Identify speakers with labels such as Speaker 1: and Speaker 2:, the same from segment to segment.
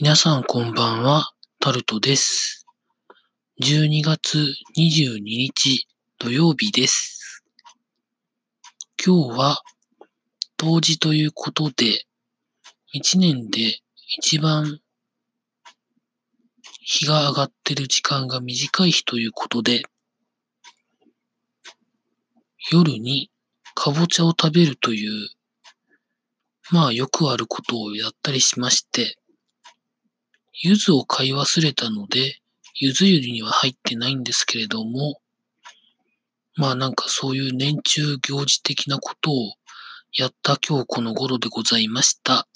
Speaker 1: 皆さんこんばんは、タルトです。12月22日土曜日です。今日は冬至ということで、一年で一番日が上がってる時間が短い日ということで、夜にかぼちゃを食べるという、まあよくあることをやったりしまして、柚子を買い忘れたので、柚子湯には入ってないんですけれども、まあなんかそういう年中行事的なことをやった今日この頃でございました。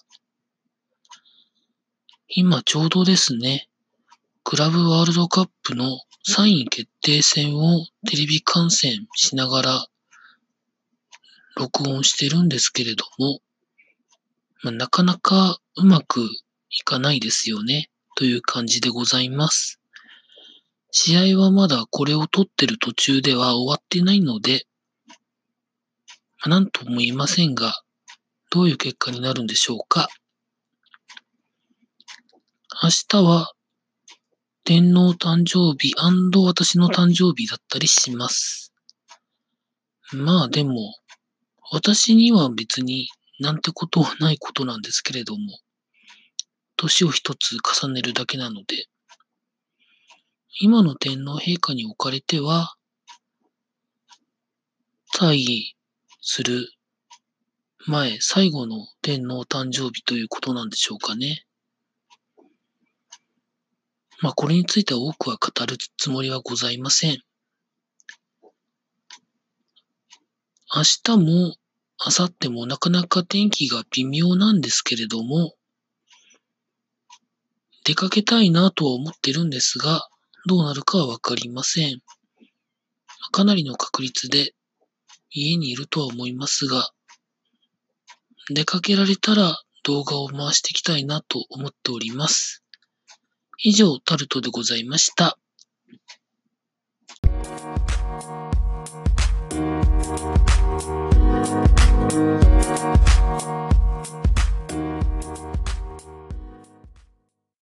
Speaker 1: 今ちょうどですね、クラブワールドカップの3位決定戦をテレビ観戦しながら録音してるんですけれども、まあ、なかなかうまくいかないですよね、という感じでございます。試合はまだこれを撮ってる途中では終わってないので、まあなんとも言えませんが、どういう結果になるんでしょうか。明日は天皇誕生日私の誕生日だったりします。まあでも、私には別になんてことはないことなんですけれども、年を一つ重ねるだけなので、今の天皇陛下におかれては、退位する前、最後の天皇誕生日ということなんでしょうかね。まあこれについては多くは語るつもりはございません。明日も明後日もなかなか天気が微妙なんですけれども、出かけたいなとは思ってるんですが、どうなるかはわかりません。かなりの確率で家にいるとは思いますが、出かけられたら動画を回していきたいなと思っております。以上、タルトでございました。